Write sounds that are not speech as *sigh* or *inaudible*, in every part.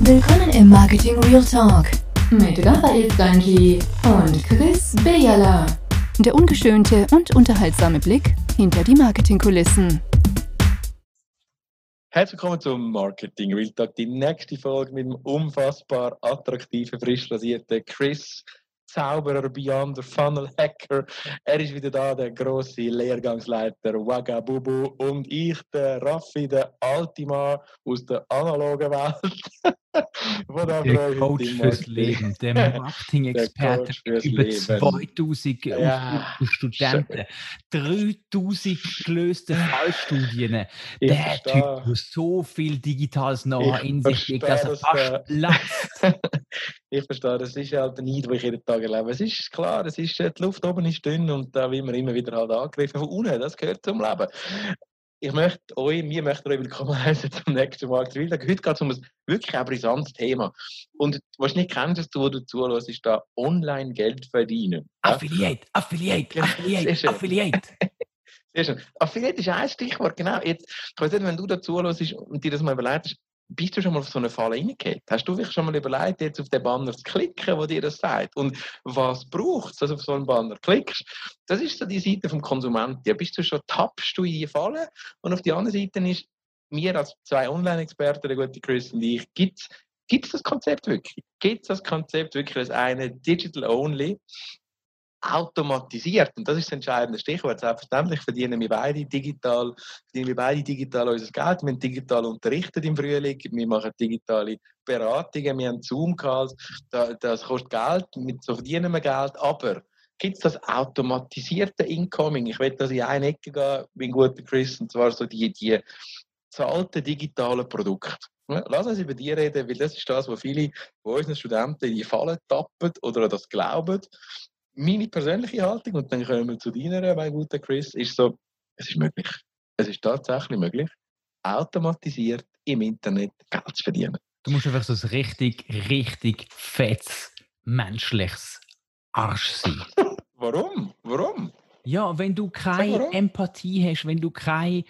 Willkommen im Marketing Real Talk mit Raphael Stanji und Chris Bejala. Der ungeschönte und unterhaltsame Blick hinter die Marketingkulissen. Herzlich willkommen zum Marketing Real Talk, die nächste Folge mit dem unfassbar attraktiven, frisch rasierten Chris Zauberer Beyond the Funnel Hacker. Er ist wieder da, der große Lehrgangsleiter Waga Bubu und ich, der Raffi, der alte Mann aus der analogen Welt. Der *laughs* Coach fürs Leben, der Marketing-Experte über Leben. 2000 ja, Studenten, 3000 gelöste Fallstudien. Ich der verstehe. Typ, der so viel digitales Know-how in sich legt, dass er fast platzt. *laughs* ich verstehe, das ist halt der Neid, den ich jeden Tag erlebe. Es ist klar, es ist, die Luft oben ist dünn und da will man immer wieder halt angegriffen von unten. Das gehört zum Leben ich möchte euch, wir möchten euch willkommen *laughs* heißen zum nächsten Mal. Heute geht es um ein wirklich ein brisantes Thema. Und was nicht kennst, du, wo du zuhörst, ist da online Geld verdienen. Affiliate, Affiliate, Affiliate, Affiliate. *laughs* Sehr schön. Affiliate ist ein Stichwort, genau. Jetzt, ich weiß nicht, wenn du da zuhörst und dir das mal überlegst, bist du schon mal auf so eine Falle reingegangen? Hast du dich schon mal überlegt, jetzt auf den Banner zu klicken, wo dir das sagt? Und was braucht es, dass du auf so einen Banner klickst? Das ist so die Seite vom Konsumenten. Ja, bist du schon, tappst du in die Falle? Und auf die andere Seite ist, mir als zwei Online-Experten, der gute Chris und ich, gibt es das Konzept wirklich? Gibt es das Konzept wirklich als eine Digital Only? Automatisiert. Und das ist das entscheidende Stichwort. Selbstverständlich verdienen wir beide digital, verdienen wir beide digital unser Geld. Wir haben digital unterrichtet im Frühling, wir machen digitale Beratungen, wir haben Zoom-Calls, das kostet Geld, so verdienen wir Geld, aber gibt es das automatisierte Incoming? Ich will das in eine Ecke gehen, mein guter Chris, und zwar so die, die zahlten digitalen Produkte. Lass uns über die reden, weil das ist das, was viele von unseren Studenten in die Falle tappen oder das glauben meine persönliche Haltung, und dann kommen wir zu deiner, mein guter Chris, ist so, es ist möglich. Es ist tatsächlich möglich, automatisiert im Internet Geld zu verdienen. Du musst einfach so ein richtig, richtig fettes, menschliches Arsch sein. *laughs* Warum? Warum? Ja, wenn du keine Empathie hast, wenn du keine,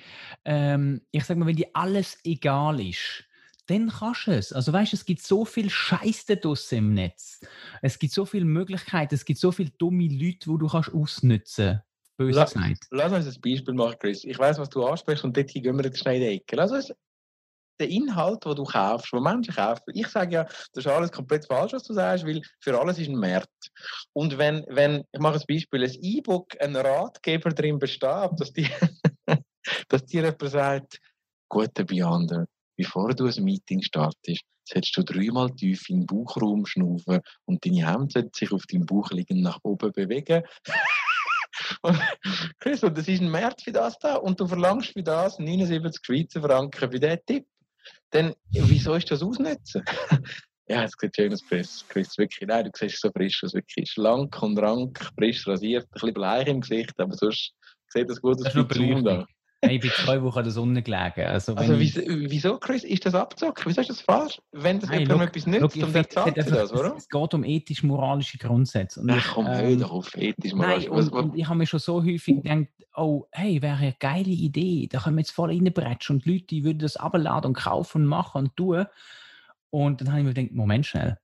ähm, ich sag mal, wenn dir alles egal ist, dann kannst du es. Also weißt, es gibt so viel Scheiß draussen im Netz. Es gibt so viele Möglichkeiten, es gibt so viele dumme Leute, die du kannst ausnutzen Böse lass. Lass uns ein Beispiel machen, Chris. Ich weiß, was du ansprichst und dort gehen wir jetzt schnell in die Ecke. Lass uns den Inhalt, den du kaufst, den Menschen kaufen. Ich sage ja, das ist alles komplett falsch, was du sagst, weil für alles ist ein Markt. Und wenn, wenn ich mache ein Beispiel, ein E-Book, ein Ratgeber drin besteht, dass dir, *laughs* dass dir jemand sagt, guter Beyonder, bevor du ein Meeting startest, solltest du dreimal tief in den Bauchraum schnaufen und deine Hände sich auf deinem Bauch liegen nach oben bewegen. *laughs* und, Chris, und das ist ein März für das da und du verlangst für das 79 Schweizer Franken für diesen Tipp. Dann, wieso ist das ausnutzen? *laughs* ja, es sieht schön aus, Chris. Chris, wirklich, nein, du siehst so frisch aus, wirklich schlank und rank, frisch rasiert, ein bisschen bleich im Gesicht, aber sonst sieht das gut aus. Das ist da. Ich bin zwei Wochen an der Sonne gelegen. Also, also wieso, wieso, Chris, ist das abzocken? Wieso ist das falsch? Wenn das jemandem etwas nützt, look, dann zahlt sie das, oder? Es geht um ethisch-moralische Grundsätze. Und Ach komm, ähm, hör doch auf und, und, ich habe mir schon so häufig gedacht, oh, hey, wäre eine geile Idee, da können wir jetzt voll reinbretschen und die Leute die würden das abladen und kaufen und machen und tun. Und dann habe ich mir gedacht, Moment schnell.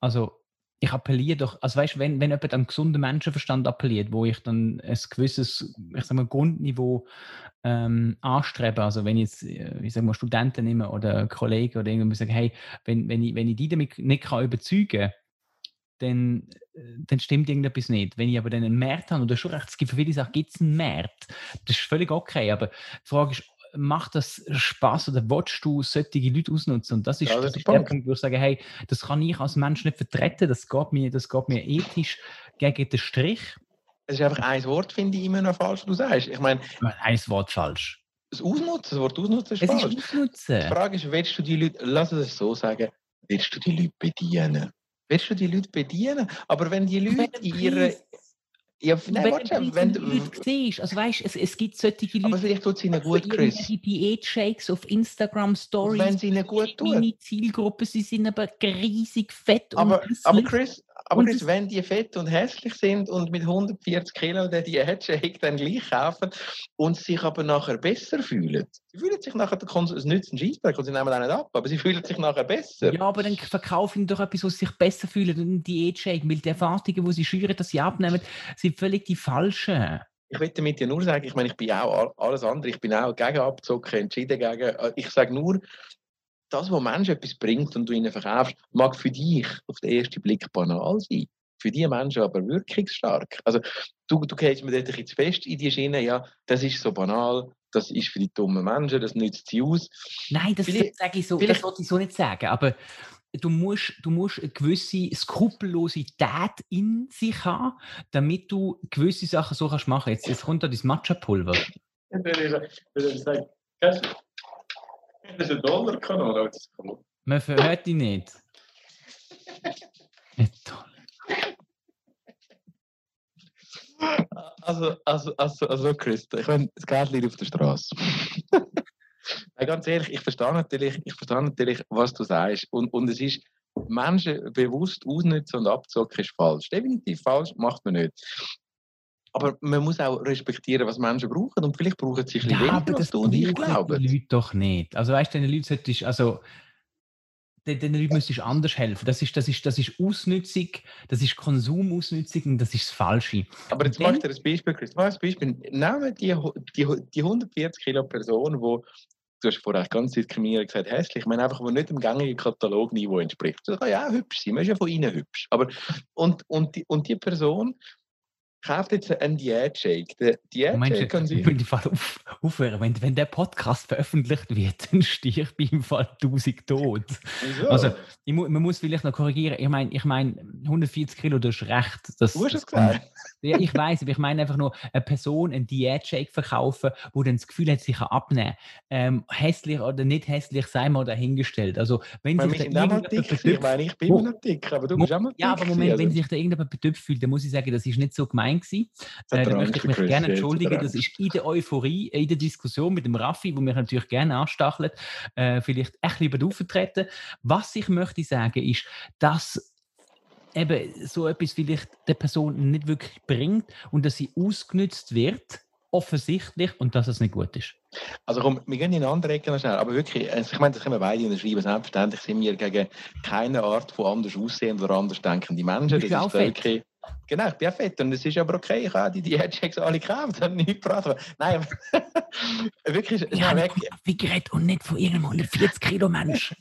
Also, ich appelliere doch, also weißt du, wenn, wenn jemand an gesunden Menschenverstand appelliert, wo ich dann ein gewisses, ich sag mal, Grundniveau ähm, anstrebe, also wenn ich jetzt, äh, ich sag mal, Studenten nehme oder Kollegen oder irgendwie sagen, hey, wenn, wenn, ich, wenn ich die damit nicht kann überzeugen dann, äh, dann stimmt irgendetwas nicht. Wenn ich aber dann einen Markt habe, oder schon recht, es gibt für viele Sachen, gibt es einen Markt, das ist völlig okay, aber die Frage ist, macht das Spaß oder willst du solche Leute ausnutzen? Und das ist, ja, das ist der Punkt, wo ich sage, hey, das kann ich als Mensch nicht vertreten, das geht mir, das geht mir ethisch gegen den Strich. Es ist einfach ein Wort, finde ich, immer noch falsch, du sagst. Ich meine, ein Wort falsch. Das Ausnutzen, das Wort Ausnutzen ist es falsch. Ist Ausnutzen. Die Frage ist, willst du die Leute, lass es so sagen, willst du die Leute bedienen? Willst du die Leute bedienen? Aber wenn die Leute in ihrer Ja, nein, wenn, warte wenn du... Leute siehst, also weißt, es, es gibt solche Leute, Aber vielleicht tut es ihnen gut, die Chris. Diät-Shakes auf Instagram Stories. Wenn es ihnen gut tut. Meine Zielgruppe, sie sind aber riesig fett Aber, und aber hässlich. Chris, aber Und Chris, wenn die fett und hässlich sind und mit 140 Kilo den Diätshake dann gleich kaufen und sich aber nachher besser fühlen, sie fühlen sich nachher, der es nützt einen Scheissdreck und sie nehmen auch nicht ab, aber sie fühlen sich nachher besser. Ja, aber dann verkaufen ihnen doch etwas, was sich besser fühlen, ein Diätshake, weil die Erwartungen, die sie schüren, dass sie abnehmen, völlig die falschen. Ich will damit ja nur sagen, ich meine, ich bin auch all- alles andere, ich bin auch gegen Abzocken, entschieden gegen, äh, ich sage nur, das, was Menschen etwas bringt und du ihnen verkaufst, mag für dich auf den ersten Blick banal sein. Für die Menschen aber wirkungsstark. Also, du, du gehst mir dort ein bisschen zu fest in die Schiene, ja, das ist so banal, das ist für die dummen Menschen, das nützt sie aus. Nein, das Vielleicht- sage ich so, das vielleicht- wollte ich so nicht sagen, aber du musst, du musst eine gewisse Skrupellosität in sich haben, damit du gewisse Sachen so kannst machen. Jetzt, jetzt kommt da das Matcha-Pulver. Das ist ein Dollarkanal. Man verhört dich nicht. *laughs* Also, also, also, also Chris, ich meine, das Geld liegt auf der Straße. *laughs* Nein, ganz ehrlich, ich verstehe natürlich, ich verstehe natürlich, was du sagst. Und, und es ist, Menschen bewusst ausnutzen und abzocken ist falsch. Definitiv falsch, macht man nicht. Aber man muss auch respektieren, was Menschen brauchen. Und vielleicht brauchen sie ein bisschen Ja, weniger, als du und ich glauben. die Leute doch nicht. Also weißt du, den Leuten solltest also den, den Leuten müsstest du anders helfen. Das ist, das ist, das ist Ausnützung, das ist Konsumausnützung und das ist das Falsche. Aber jetzt mach ich dir ein Beispiel, Chris. Mach ein Beispiel. Nehmen die, die, die 140 Kilo Person, wo du hast vorher ganz diskriminierend gesagt, hässlich. Ich meine einfach, die nicht dem gängigen Katalogniveau entspricht. Das kann ja auch hübsch sein. Man ist ja von innen hübsch. Aber, und, und, die, und die Person kauft jetzt einen Diät-Shake. Der Diät-Shake kann du, ich sie. Fall auf, aufhören, wenn, wenn der Podcast veröffentlicht wird, *laughs* dann stirb ich im Fall 1000 tot. Wieso? Also, ich man muss vielleicht noch korrigieren. Ich meine, ich mein, 140 Kilo, du hast recht. Das, du hast es gesagt. Ja, ich weiß, aber ich meine einfach nur, eine Person einen Diät-Shake verkaufen, wo dann das Gefühl hat, sich kann abnehmen ähm, Hässlich oder nicht hässlich, sei mal dahingestellt. Also, wenn Ich sich da irgendjemand dick. gewesen. Ich meine, ich bin immer noch dick, aber du bist auch mal dick. ja, aber Moment, wenn also. sich da irgendjemand betüpft fühlt, dann muss ich sagen, das ist nicht so gemein gewesen. Äh, da möchte ich mich gerne er entschuldigen. Das ist in der Euphorie, in der Diskussion mit dem Raffi, wo mich natürlich gerne anstachelt, äh, vielleicht ein bisschen über auftreten. Was ich möchte sagen, ist, dass eben so etwas vielleicht der Person nicht wirklich bringt und dass sie ausgenutzt wird, offensichtlich, und dass es nicht gut ist. Also komm, wir gehen in andere Ecke noch schnell. Aber wirklich, also ich meine, das können wir beide unterschreiben. Selbstverständlich sind wir gegen keine Art von anders aussehenden oder anders denkenden Menschen. Das ist fett. okay. Genau, ich bin auch fett und es ist aber okay. Ich habe die Diätchecks alle gekauft, habe nichts gebracht. Nein, *laughs* wirklich, Ich habe weg, Raffi geredet und nicht von irgendeinem 140 Kilo Mensch.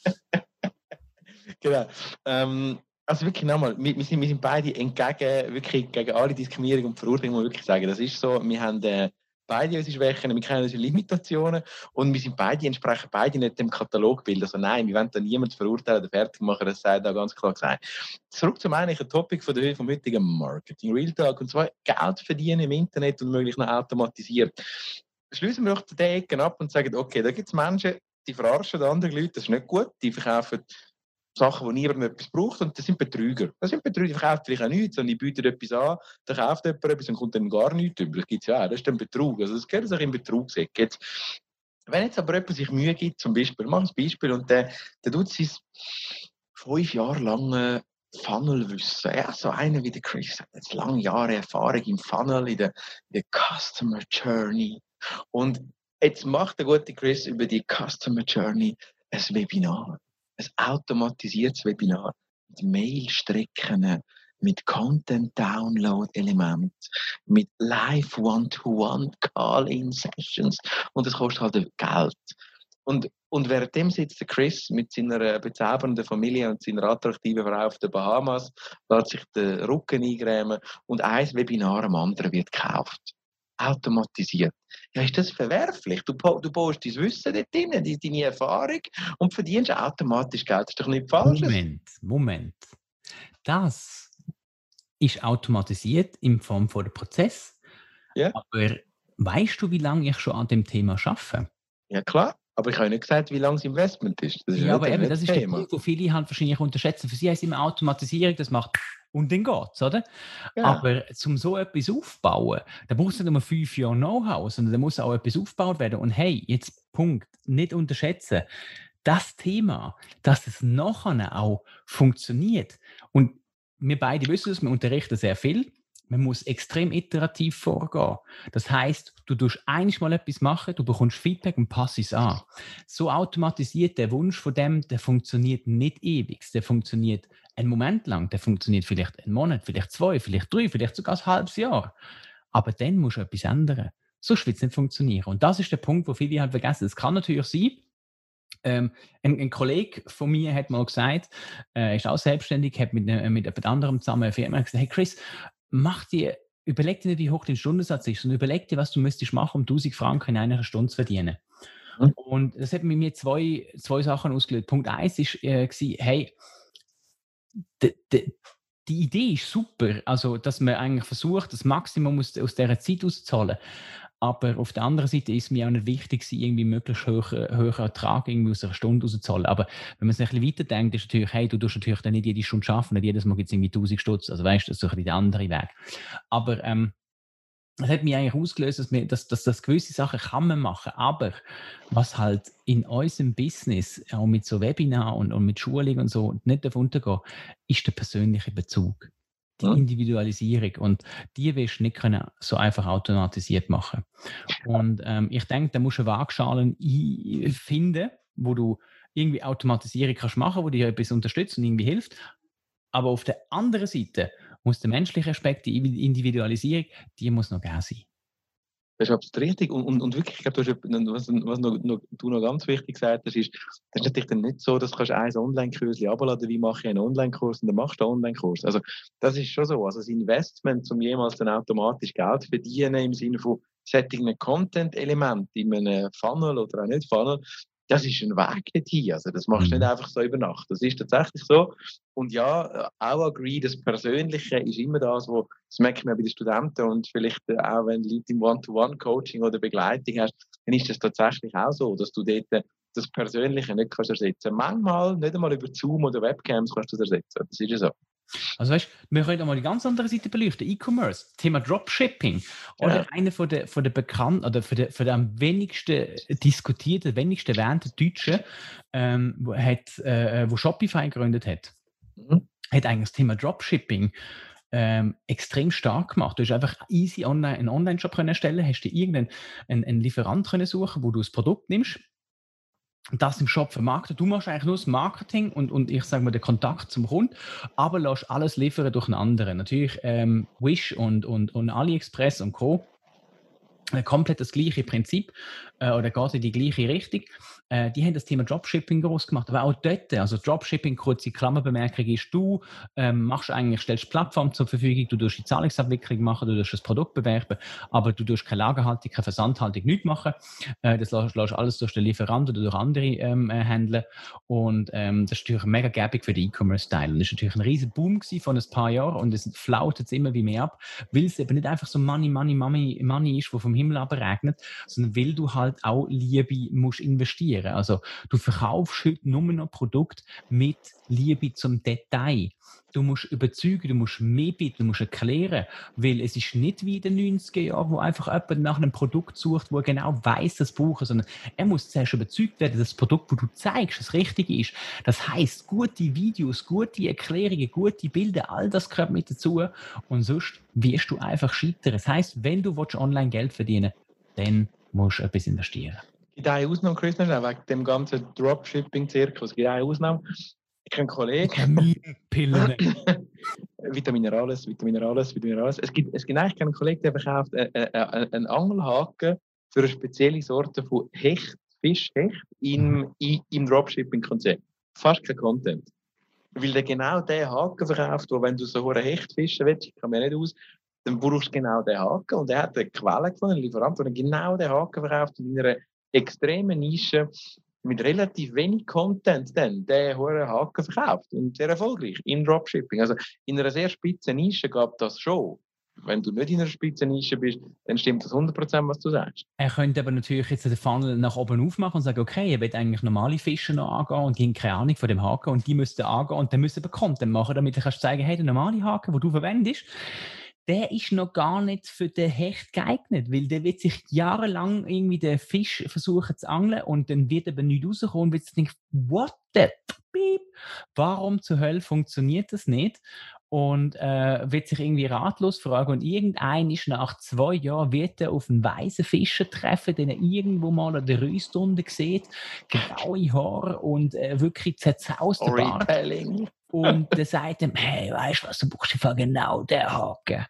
*laughs* genau. Ähm, also wirklich nochmal, wir, wir, sind, wir sind beide entgegen, wirklich gegen alle Diskriminierung und Verurteilung, muss man wirklich sagen. Das ist so, wir haben äh, beide unsere Schwächen, wir kennen unsere Limitationen und wir sind beide, entsprechen beide nicht dem Katalogbild. Also nein, wir wollen da niemanden verurteilen oder fertig machen, das sei da ganz klar gesagt. Zurück zum eigentlichen Topic von der, vom heutigen Marketing Real Talk und zwar Geld verdienen im Internet und möglichst noch automatisiert. Schließen wir doch die Ecken ab und sagen, okay, da gibt es Menschen, die verarschen andere Leute, das ist nicht gut, die verkaufen Sachen, die niemand etwas braucht und das sind Betrüger. Das sind Betrüger, die verkaufen vielleicht auch nichts, sondern die bieten etwas an, dann kauft jemand etwas und kommt dann gar nichts. Das gibt es ja auch, das ist dann Betrug. Also das gehört sich in Betrugseck. Jetzt, wenn jetzt aber jemand sich Mühe gibt, zum Beispiel, mach ein Beispiel und der, der tut sein fünf Jahre lange Funnelwissen, ja, so einer wie der Chris, hat jetzt lange Jahre Erfahrung im Funnel, in der, in der Customer Journey und jetzt macht der gute Chris über die Customer Journey ein Webinar ein automatisiertes Webinar mit Mailstrecken, mit Content-Download-Element, mit live One-to-One-Call-In-Sessions und das kostet halt Geld. Und, und währenddem sitzt der Chris mit seiner bezaubernden Familie und seiner attraktiven Frau auf den Bahamas, lässt sich den Rücken eingrämen und ein Webinar am anderen wird gekauft. Automatisiert. Ja, ist das verwerflich? Du, du baust dein Wissen dort drin, deine deine Erfahrung und verdienst automatisch Geld. Das ist doch nicht falsch. Moment, Moment. Das ist automatisiert in Form von einem Prozess. Ja. Aber weißt du, wie lange ich schon an dem Thema arbeite? Ja, klar. Aber ich habe nicht gesagt, wie lang das Investment ist. Das ist ja, aber eben, das ist der Punkt, wo viele halt wahrscheinlich unterschätzen. Für sie heißt immer Automatisierung, das macht und dann geht's, oder? Ja. Aber um so etwas aufzubauen, da brauchst du nicht nur fünf Jahre Know-how, sondern da muss auch etwas aufgebaut werden. Und hey, jetzt Punkt, nicht unterschätzen, das Thema, dass es nachher auch funktioniert. Und wir beide wissen es, wir unterrichten sehr viel. Man muss extrem iterativ vorgehen. Das heißt, du tust einiges mal etwas machen, du bekommst Feedback und passt es an. So automatisiert der Wunsch von dem, der funktioniert nicht ewig. Der funktioniert einen Moment lang, der funktioniert vielleicht einen Monat, vielleicht zwei, vielleicht drei, vielleicht sogar ein halbes Jahr. Aber dann musst du etwas ändern. Sonst wird es nicht funktionieren. Und das ist der Punkt, wo viele halt vergessen. Es kann natürlich sein, ähm, ein, ein, Kollege von mir hat mal gesagt, äh, ist auch selbstständig, hat mit, äh, mit jemand anderem zusammen eine Firma gesagt, hey Chris, mach dir, überleg dir nicht, wie hoch dein Stundensatz ist, sondern überleg dir, was du müsstest machen, um 1000 Franken in einer Stunde zu verdienen. Mhm. Und das hat mir zwei, zwei Sachen ausgelöst. Punkt eins ist, äh, hey, de, de, die Idee ist super, also dass man eigentlich versucht, das Maximum aus, aus dieser Zeit auszuzahlen. Aber auf der anderen Seite ist mir auch nicht wichtig, irgendwie möglichst höheren höher Ertrag irgendwie aus einer Stunde rauszuzahlen. Aber wenn man es ein bisschen weiterdenkt, ist natürlich, hey, du tust natürlich dann nicht jede Stunde arbeiten, nicht jedes Mal gibt es irgendwie 1000 Stutz. Also weißt du, das ist ein bisschen der andere Weg. Aber ähm, hat mich eigentlich ausgelöst, dass, wir, dass, dass, dass gewisse Sachen kann man machen, aber was halt in unserem Business, auch mit so Webinar und, und mit Schulung und so, nicht davon untergehen, ist der persönliche Bezug, die ja. Individualisierung und die wirst du nicht können so einfach automatisiert machen. Und ähm, ich denke, da musst du Waagschalen finden, wo du irgendwie Automatisierung kannst machen, wo dir etwas unterstützt und irgendwie hilft. Aber auf der anderen Seite muss der menschliche Aspekt, die Individualisierung, die muss noch gern sein. Das ist absolut richtig. Und, und, und wirklich, ich glaube, was, was noch, noch, du noch ganz wichtig gesagt hast, ist, das ist natürlich dann nicht so, dass du ein Online-Kurs abladen wie mache ich einen Online-Kurs und dann machst du einen Online-Kurs. Also, das ist schon so. Also, das Investment, um jemals dann automatisch Geld verdienen im Sinne von Setting Content-Element in einem Funnel oder auch nicht Funnel, das ist ein Weg dorthin. Also das machst du nicht mhm. einfach so über Nacht. Das ist tatsächlich so. Und ja, auch agree, das Persönliche ist immer das, wo, das merkt man bei den Studenten und vielleicht auch, wenn du Leute im One-to-One-Coaching oder Begleitung hast, dann ist das tatsächlich auch so, dass du dort das Persönliche nicht kannst ersetzen. Manchmal, nicht einmal über Zoom oder Webcams kannst du das ersetzen. Das ist ja so. Also weißt, wir können auch mal die ganz andere Seite beleuchten. E-Commerce, Thema Dropshipping. Oder ja. einer von der, von der bekannten oder von der, von der am wenigsten diskutierten, wenigsten erwähnten Deutschen, ähm, wo, hat, äh, wo Shopify gegründet hat, mhm. hat eigentlich das Thema Dropshipping ähm, extrem stark gemacht. Du hast einfach easy online einen Online-Shop erstellen, hast dir irgendeinen einen, einen Lieferant können suchen, wo du das Produkt nimmst das im Shop vermarkten. Du machst eigentlich nur das Marketing und, und ich sage mal den Kontakt zum Kunden, aber lässt alles liefern durch einen anderen. Natürlich ähm, Wish und, und, und AliExpress und Co. Komplett das gleiche Prinzip äh, oder geht in die gleiche Richtung. Äh, die haben das Thema Dropshipping groß gemacht, aber auch dort, also Dropshipping, kurze Klammerbemerkung ist, du ähm, machst eigentlich, stellst Plattform zur Verfügung, du tust die Zahlungsabwicklung machen, du tust das Produkt bewerben, aber du tust keine Lagerhaltung, keine Versandhaltung, nichts machen. Äh, das lässt, lässt alles durch den Lieferant oder durch andere ähm, äh, Händler und ähm, das ist natürlich mega gäbig für den E-Commerce-Teil. Und das ist natürlich ein riesen Boom von ein paar Jahren und es flaut jetzt immer wie mehr ab, weil es eben nicht einfach so Money, Money, Money, Money ist, wo vom Himmel abregnet, sondern weil du halt auch Liebe musst investieren. Also du verkaufst heute nur noch Produkte mit Liebe zum Detail. Du musst überzeugen, du musst mehr du musst erklären, weil es ist nicht wie in den 90er Jahren, wo einfach jemand nach einem Produkt sucht, wo er genau weiß, das braucht, sondern er muss zuerst überzeugt werden, dass das Produkt, wo du zeigst, das Richtige ist. Das heißt, gute Videos, gute Erklärungen, gute Bilder, all das gehört mit dazu und sonst wirst du einfach scheitern. Das heißt, wenn du online Geld verdienen willst, dann musst du etwas investieren gibt eine Ausnahme, Chris, wegen dem ganzen Dropshipping-Zirkus. Es gibt eine Ausnahme. Ich habe einen Kollegen. Pillen. *laughs* Vitaminales, Vitaminales, Vitaminales. Es gibt, es gibt eigentlich einen Kollegen, der verkauft einen, äh, äh, einen Angelhaken für eine spezielle Sorte von Hecht, Fischhecht im, im Dropshipping-Konzept. Fast kein Content. Weil der genau den Haken verkauft, wo wenn du so einen Hecht fischen willst, ich kann mir nicht aus, dann brauchst du genau den Haken. Und er hat eine Quelle gefunden, einen Lieferant, der genau den Haken verkauft in einer extreme Nische mit relativ wenig Content dann den hohen Haken verkauft und sehr erfolgreich im Dropshipping. Also in einer sehr spitzen Nische gab das schon. wenn du nicht in einer Spitzennische bist, dann stimmt das 100%, was du sagst. Er könnte aber natürlich jetzt den Funnel nach oben aufmachen und sagen, okay, er will eigentlich normale Fische noch angehen und die haben keine Ahnung von dem Haken und die müssten angehen und dann müssen wir Content machen, damit du kannst zeigen, hey, der normale Haken, den du verwendest, der ist noch gar nicht für den Hecht geeignet, weil der wird sich jahrelang irgendwie den Fisch versuchen zu angeln und dann wird eben nichts rauskommen und wird sich denken, what the beep, warum zur Hölle funktioniert das nicht? und äh, wird sich irgendwie ratlos fragen und irgendein ist nach zwei Jahren wird er auf einen weißen Fischer treffen, den er irgendwo mal an der Rüstunde sieht, graue Haare und äh, wirklich zerzauster Bart. Und der sagt ihm, hey, weißt du was, du brauchst einfach genau den Haken.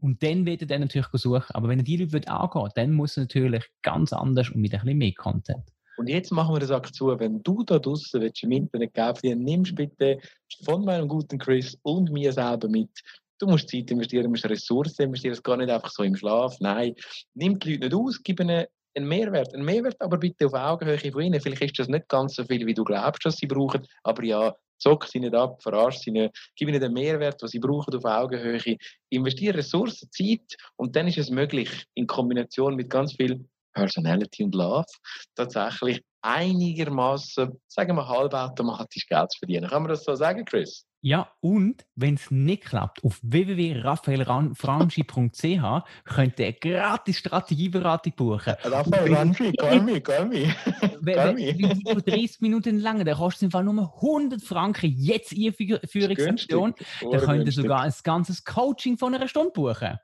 Und dann wird er dann natürlich suchen. Aber wenn er die Leute angehen dann muss er natürlich ganz anders und mit ein bisschen mehr Content. Und jetzt machen wir das zu, wenn du da draußen willst, im Internet geben nimmst bitte von meinem guten Chris und mir selber mit. Du musst Zeit investieren, du musst Ressourcen investieren, es geht nicht einfach so im Schlaf. Nein, nimm die Leute nicht aus, gib ihnen einen Mehrwert. Einen Mehrwert aber bitte auf Augenhöhe von ihnen. Vielleicht ist das nicht ganz so viel, wie du glaubst, dass sie brauchen, aber ja, zock sie nicht ab, verarsch sie nicht, gib ihnen den Mehrwert, was sie brauchen auf Augenhöhe, investiere Ressourcen, Zeit und dann ist es möglich, in Kombination mit ganz viel Personality und Love tatsächlich einigermaßen, sagen wir, halbautomatisch Geld zu verdienen. Kann man das so sagen, Chris? Ja, und wenn es nicht klappt, auf www.raphaelfranchi.ch könnt ihr gratis Strategieberatung buchen. Raphael Franchi, call me, call me. Wenn *laughs* du 30 Minuten lang, dann kostet es im Fall nur 100 Franken jetzt Ihre Führungsaktion. Dann könnt ihr sogar ein ganzes Coaching von einer Stunde buchen.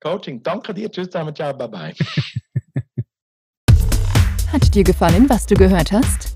Coaching, danke dir, tschüss zusammen, ciao, bye bye. *laughs* Hat dir gefallen, was du gehört hast?